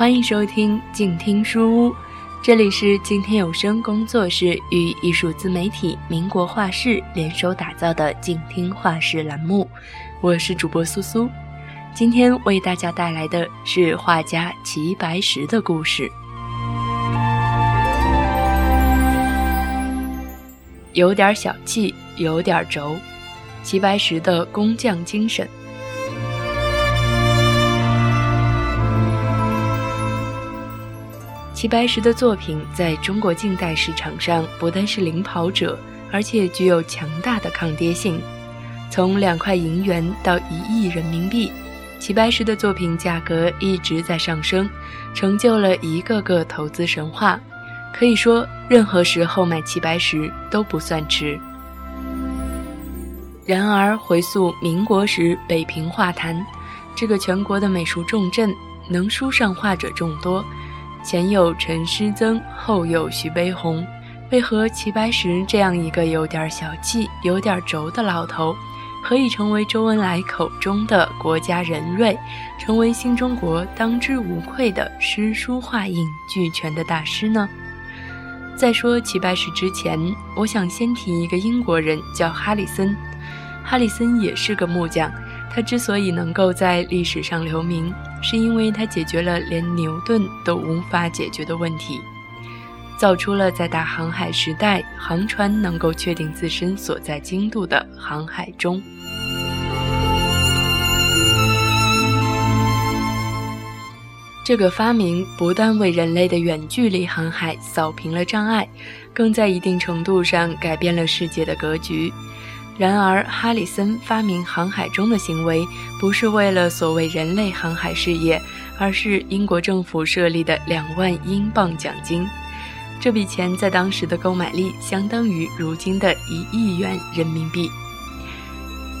欢迎收听静听书屋，这里是静听有声工作室与艺术自媒体民国画室联手打造的静听画室栏目，我是主播苏苏。今天为大家带来的是画家齐白石的故事，有点小气，有点轴，齐白石的工匠精神。齐白石的作品在中国近代市场上不但是领跑者，而且具有强大的抗跌性。从两块银元到一亿人民币，齐白石的作品价格一直在上升，成就了一个个投资神话。可以说，任何时候买齐白石都不算迟。然而，回溯民国时北平画坛，这个全国的美术重镇，能书上画者众多。前有陈师曾，后有徐悲鸿，为何齐白石这样一个有点小气、有点轴的老头，可以成为周恩来口中的国家人瑞，成为新中国当之无愧的诗书画印俱全的大师呢？在说齐白石之前，我想先提一个英国人，叫哈里森。哈里森也是个木匠。他之所以能够在历史上留名，是因为它解决了连牛顿都无法解决的问题，造出了在大航海时代航船能够确定自身所在经度的航海钟。这个发明不但为人类的远距离航海扫平了障碍，更在一定程度上改变了世界的格局。然而，哈里森发明航海钟的行为不是为了所谓人类航海事业，而是英国政府设立的两万英镑奖金。这笔钱在当时的购买力相当于如今的一亿元人民币。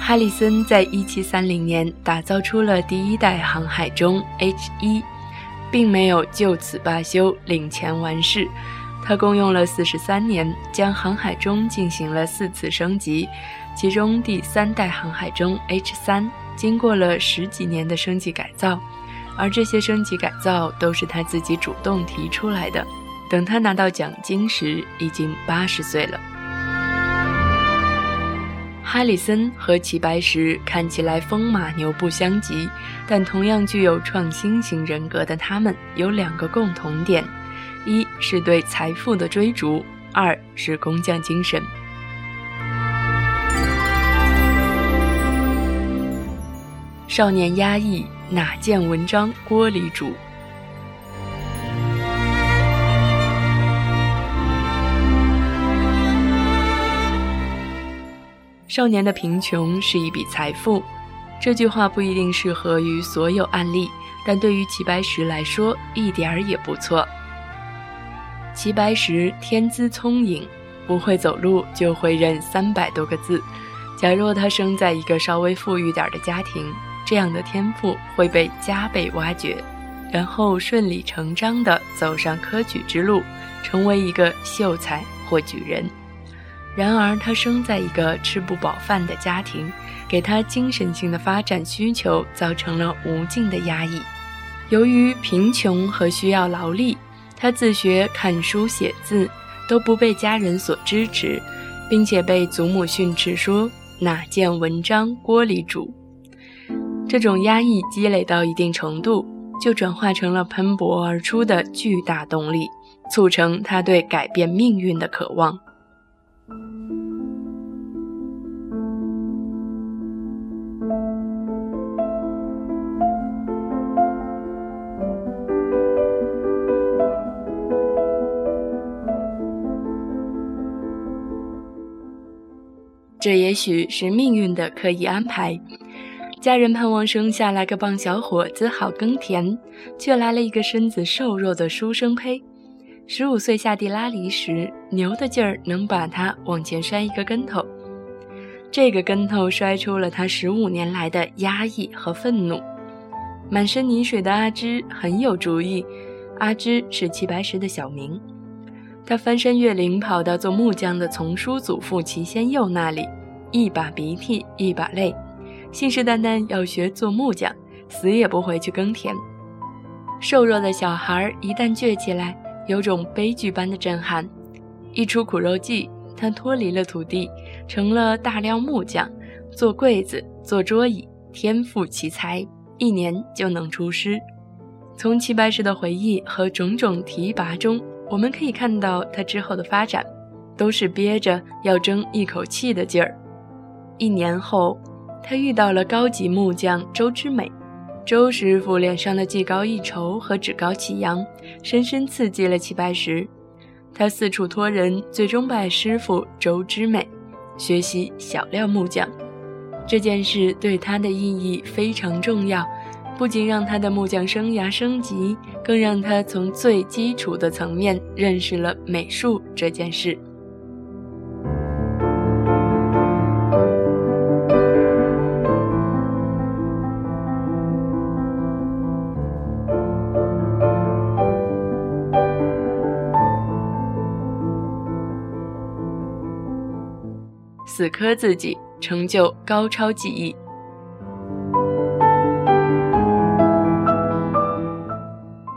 哈里森在一七三零年打造出了第一代航海钟 H 一，并没有就此罢休，领钱完事。他共用了四十三年，将航海钟进行了四次升级。其中第三代航海钟 H 三经过了十几年的升级改造，而这些升级改造都是他自己主动提出来的。等他拿到奖金时，已经八十岁了。哈里森和齐白石看起来风马牛不相及，但同样具有创新型人格的他们有两个共同点：一是对财富的追逐，二是工匠精神。少年压抑，哪见文章锅里煮？少年的贫穷是一笔财富，这句话不一定适合于所有案例，但对于齐白石来说，一点儿也不错。齐白石天资聪颖，不会走路就会认三百多个字。假若他生在一个稍微富裕点的家庭，这样的天赋会被加倍挖掘，然后顺理成章地走上科举之路，成为一个秀才或举人。然而，他生在一个吃不饱饭的家庭，给他精神性的发展需求造成了无尽的压抑。由于贫穷和需要劳力，他自学看书写字都不被家人所支持，并且被祖母训斥说：“哪见文章锅里煮。”这种压抑积累到一定程度，就转化成了喷薄而出的巨大动力，促成他对改变命运的渴望。这也许是命运的刻意安排。家人盼望生下来个棒小伙子好耕田，却来了一个身子瘦弱的书生胚。十五岁下地拉犁时，牛的劲儿能把他往前摔一个跟头，这个跟头摔出了他十五年来的压抑和愤怒。满身泥水的阿芝很有主意。阿芝是齐白石的小名。他翻山越岭跑到做木匠的从叔祖父齐先佑那里，一把鼻涕一把泪，信誓旦旦要学做木匠，死也不回去耕田。瘦弱的小孩一旦倔起来，有种悲剧般的震撼。一出苦肉计，他脱离了土地，成了大料木匠，做柜子，做桌椅，天赋奇才。一年就能出师。从齐白石的回忆和种种提拔中，我们可以看到他之后的发展，都是憋着要争一口气的劲儿。一年后，他遇到了高级木匠周之美。周师傅脸上的技高一筹和趾高气扬，深深刺激了齐白石。他四处托人，最终拜师傅周之美，学习小料木匠。这件事对他的意义非常重要，不仅让他的木匠生涯升级，更让他从最基础的层面认识了美术这件事。死磕自己。成就高超技艺。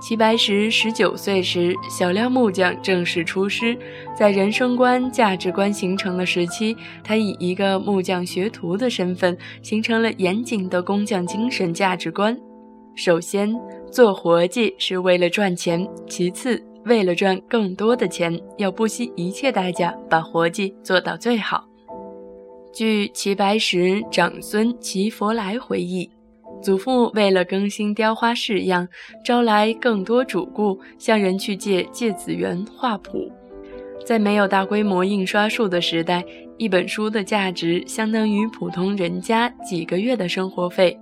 齐白石十九岁时，小料木匠正式出师，在人生观、价值观形成的时期，他以一个木匠学徒的身份，形成了严谨的工匠精神价值观。首先，做活计是为了赚钱；其次，为了赚更多的钱，要不惜一切代价把活计做到最好。据齐白石长孙齐佛来回忆，祖父为了更新雕花式样，招来更多主顾，向人去借《芥子园画谱》。在没有大规模印刷术的时代，一本书的价值相当于普通人家几个月的生活费。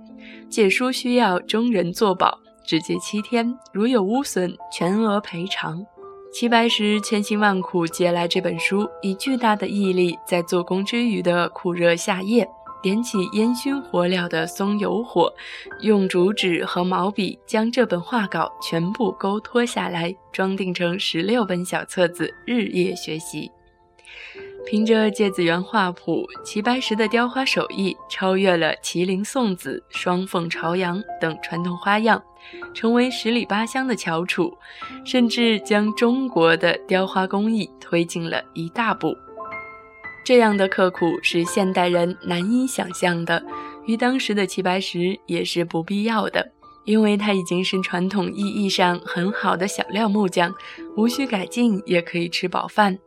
借书需要中人作保，只借七天，如有污损，全额赔偿。齐白石千辛万苦借来这本书，以巨大的毅力，在做工之余的酷热夏夜，点起烟熏火燎的松油火，用竹纸和毛笔将这本画稿全部勾脱下来，装订成十六本小册子，日夜学习。凭着《芥子园画谱》，齐白石的雕花手艺超越了麒麟送子、双凤朝阳等传统花样，成为十里八乡的翘楚，甚至将中国的雕花工艺推进了一大步。这样的刻苦是现代人难以想象的，于当时的齐白石也是不必要的，因为他已经是传统意义上很好的小料木匠，无需改进也可以吃饱饭。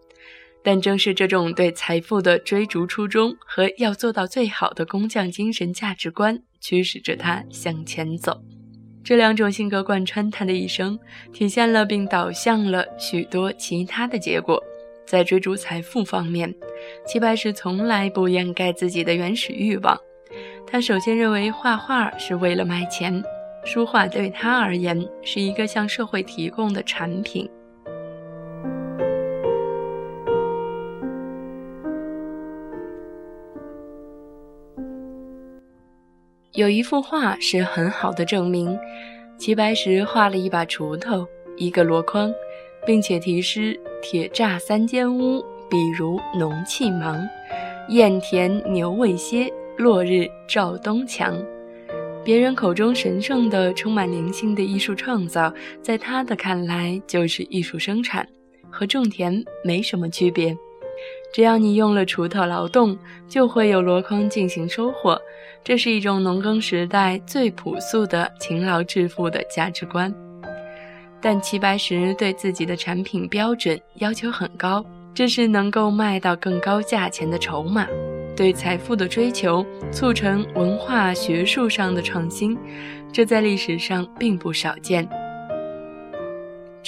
但正是这种对财富的追逐初衷和要做到最好的工匠精神价值观，驱使着他向前走。这两种性格贯穿他的一生，体现了并导向了许多其他的结果。在追逐财富方面，齐白石从来不掩盖自己的原始欲望。他首先认为画画是为了卖钱，书画对他而言是一个向社会提供的产品。有一幅画是很好的证明。齐白石画了一把锄头，一个箩筐，并且题诗：“铁栅三间屋，比如农气忙。燕田牛未歇，落日照东墙。”别人口中神圣的、充满灵性的艺术创造，在他的看来就是艺术生产，和种田没什么区别。只要你用了锄头劳动，就会有箩筐进行收获。这是一种农耕时代最朴素的勤劳致富的价值观。但齐白石对自己的产品标准要求很高，这是能够卖到更高价钱的筹码。对财富的追求促成文化学术上的创新，这在历史上并不少见。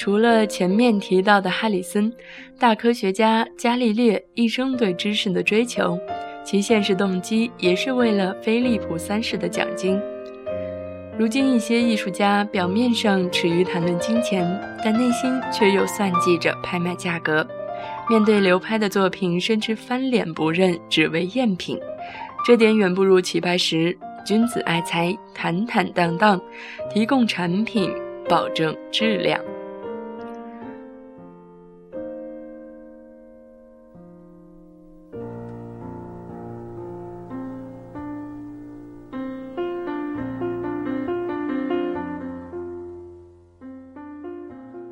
除了前面提到的哈里森，大科学家伽利略一生对知识的追求，其现实动机也是为了菲利普三世的奖金。如今一些艺术家表面上耻于谈论金钱，但内心却又算计着拍卖价格，面对流拍的作品，甚至翻脸不认，只为赝品。这点远不如齐白石君子爱财，坦坦荡荡，提供产品，保证质量。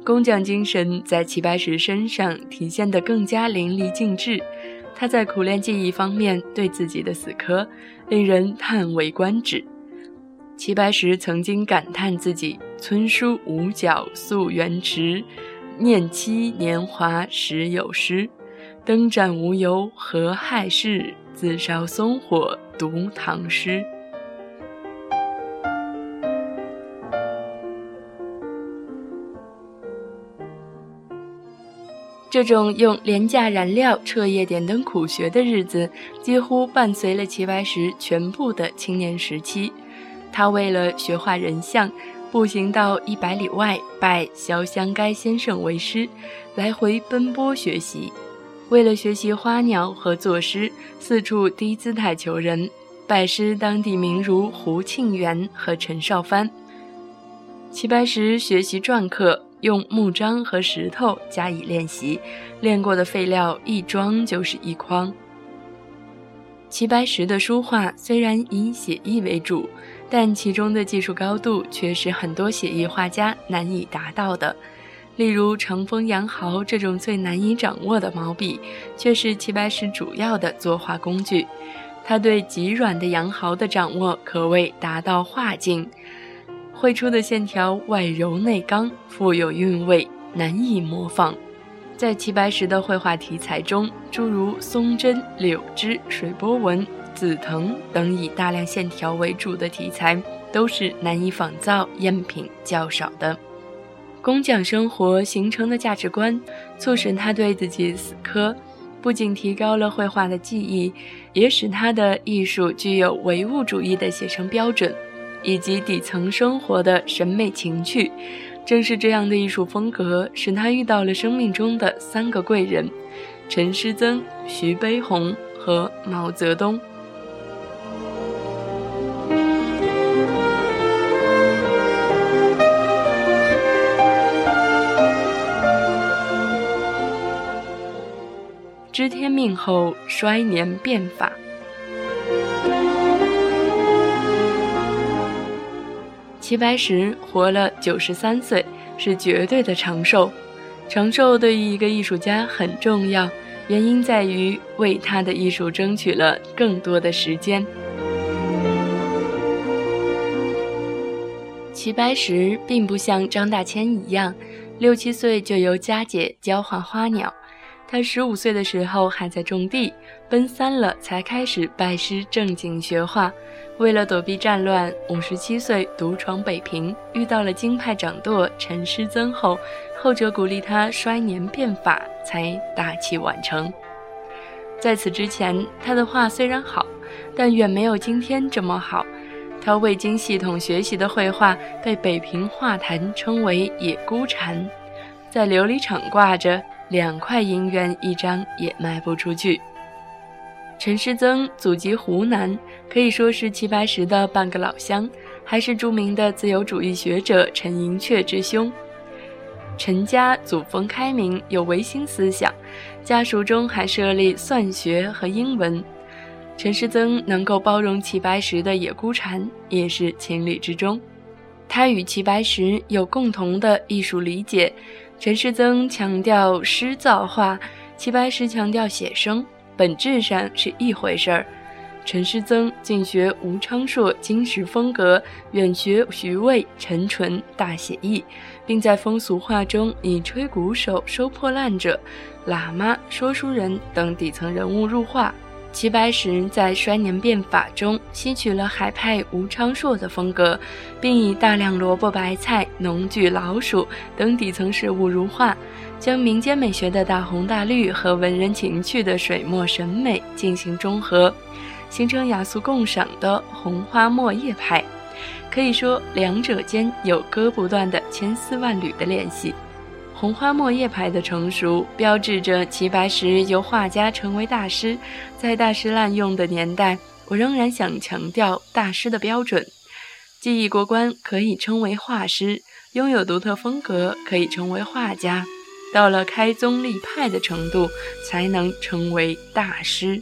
工匠精神在齐白石身上体现得更加淋漓尽致。他在苦练技艺方面对自己的死磕，令人叹为观止。齐白石曾经感叹自己“村书五角溯源池，念妻年华时有诗，灯盏无由何害事，自烧松火读唐诗。”这种用廉价燃料彻夜点灯苦学的日子，几乎伴随了齐白石全部的青年时期。他为了学画人像，步行到一百里外拜潇湘该先生为师，来回奔波学习；为了学习花鸟和作诗，四处低姿态求人，拜师当地名儒胡庆元和陈少藩。齐白石学习篆刻。用木章和石头加以练习，练过的废料一装就是一筐。齐白石的书画虽然以写意为主，但其中的技术高度却是很多写意画家难以达到的。例如长锋羊毫这种最难以掌握的毛笔，却是齐白石主要的作画工具。他对极软的羊毫的掌握可谓达到画境。绘出的线条外柔内刚，富有韵味，难以模仿。在齐白石的绘画题材中，诸如松针、柳枝、水波纹、紫藤等以大量线条为主的题材，都是难以仿造、赝品较少的。工匠生活形成的价值观，促使他对自己死磕，不仅提高了绘画的技艺，也使他的艺术具有唯物主义的写生标准。以及底层生活的审美情趣，正是这样的艺术风格，使他遇到了生命中的三个贵人：陈师曾、徐悲鸿和毛泽东。知天命后，衰年变法。齐白石活了九十三岁，是绝对的长寿。长寿对于一个艺术家很重要，原因在于为他的艺术争取了更多的时间。齐白石并不像张大千一样，六七岁就由家姐教画花鸟。他十五岁的时候还在种地，奔三了才开始拜师正经学画。为了躲避战乱，五十七岁独闯北平，遇到了京派掌舵陈师曾后，后者鼓励他衰年变法，才大器晚成。在此之前，他的画虽然好，但远没有今天这么好。他未经系统学习的绘画，被北平画坛称为“野孤蝉”，在琉璃厂挂着。两块银元一张也卖不出去。陈师曾祖籍湖南，可以说是齐白石的半个老乡，还是著名的自由主义学者陈寅恪之兄。陈家祖风开明，有维新思想，家属中还设立算学和英文。陈师曾能够包容齐白石的野孤蝉，也是情理之中。他与齐白石有共同的艺术理解。陈师曾强调诗造画，齐白石强调写生，本质上是一回事儿。陈师曾尽学吴昌硕金石风格，远学徐渭陈淳大写意，并在风俗画中以吹鼓手、收破烂者、喇嘛、说书人等底层人物入画。齐白石在衰年变法中吸取了海派吴昌硕的风格，并以大量萝卜白菜、农具、老鼠等底层事物入画，将民间美学的大红大绿和文人情趣的水墨审美进行中和，形成雅俗共赏的红花墨叶派。可以说，两者间有割不断的千丝万缕的联系。红花墨叶派的成熟，标志着齐白石由画家成为大师。在大师滥用的年代，我仍然想强调大师的标准：技艺过关可以称为画师，拥有独特风格可以成为画家，到了开宗立派的程度，才能成为大师。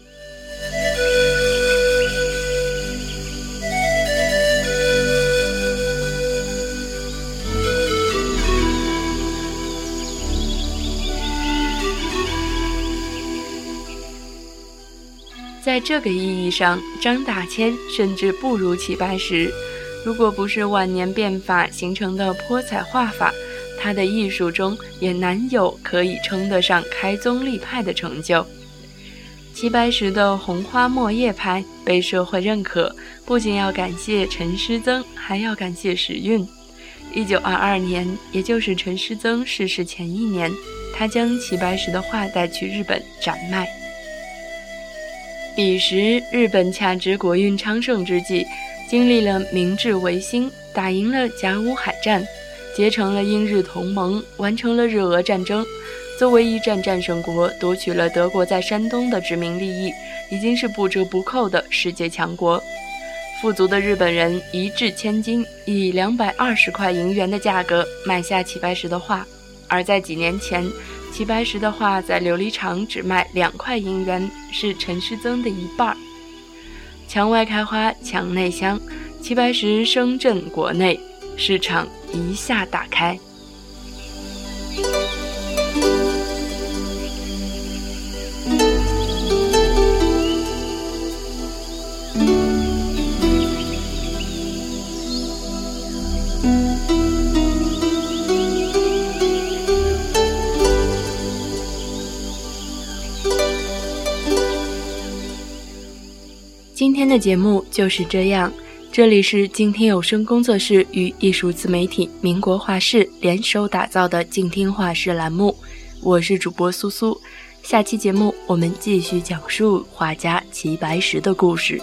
在这个意义上，张大千甚至不如齐白石。如果不是晚年变法形成的泼彩画法，他的艺术中也难有可以称得上开宗立派的成就。齐白石的红花墨叶派被社会认可，不仅要感谢陈师曾，还要感谢时运。一九二二年，也就是陈师曾逝世前一年，他将齐白石的画带去日本展卖。彼时，日本恰值国运昌盛之际，经历了明治维新，打赢了甲午海战，结成了英日同盟，完成了日俄战争。作为一战战胜国，夺取了德国在山东的殖民利益，已经是不折不扣的世界强国。富足的日本人一掷千金，以两百二十块银元的价格买下齐白石的画，而在几年前。齐白石的画在琉璃厂只卖两块银元，是陈师曾的一半儿。墙外开花墙内香，齐白石声震国内，市场一下打开。今天的节目就是这样。这里是静听有声工作室与艺术自媒体民国画室联手打造的静听画室栏目，我是主播苏苏。下期节目我们继续讲述画家齐白石的故事。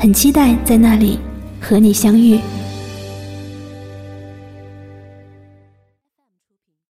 很期待在那里和你相遇。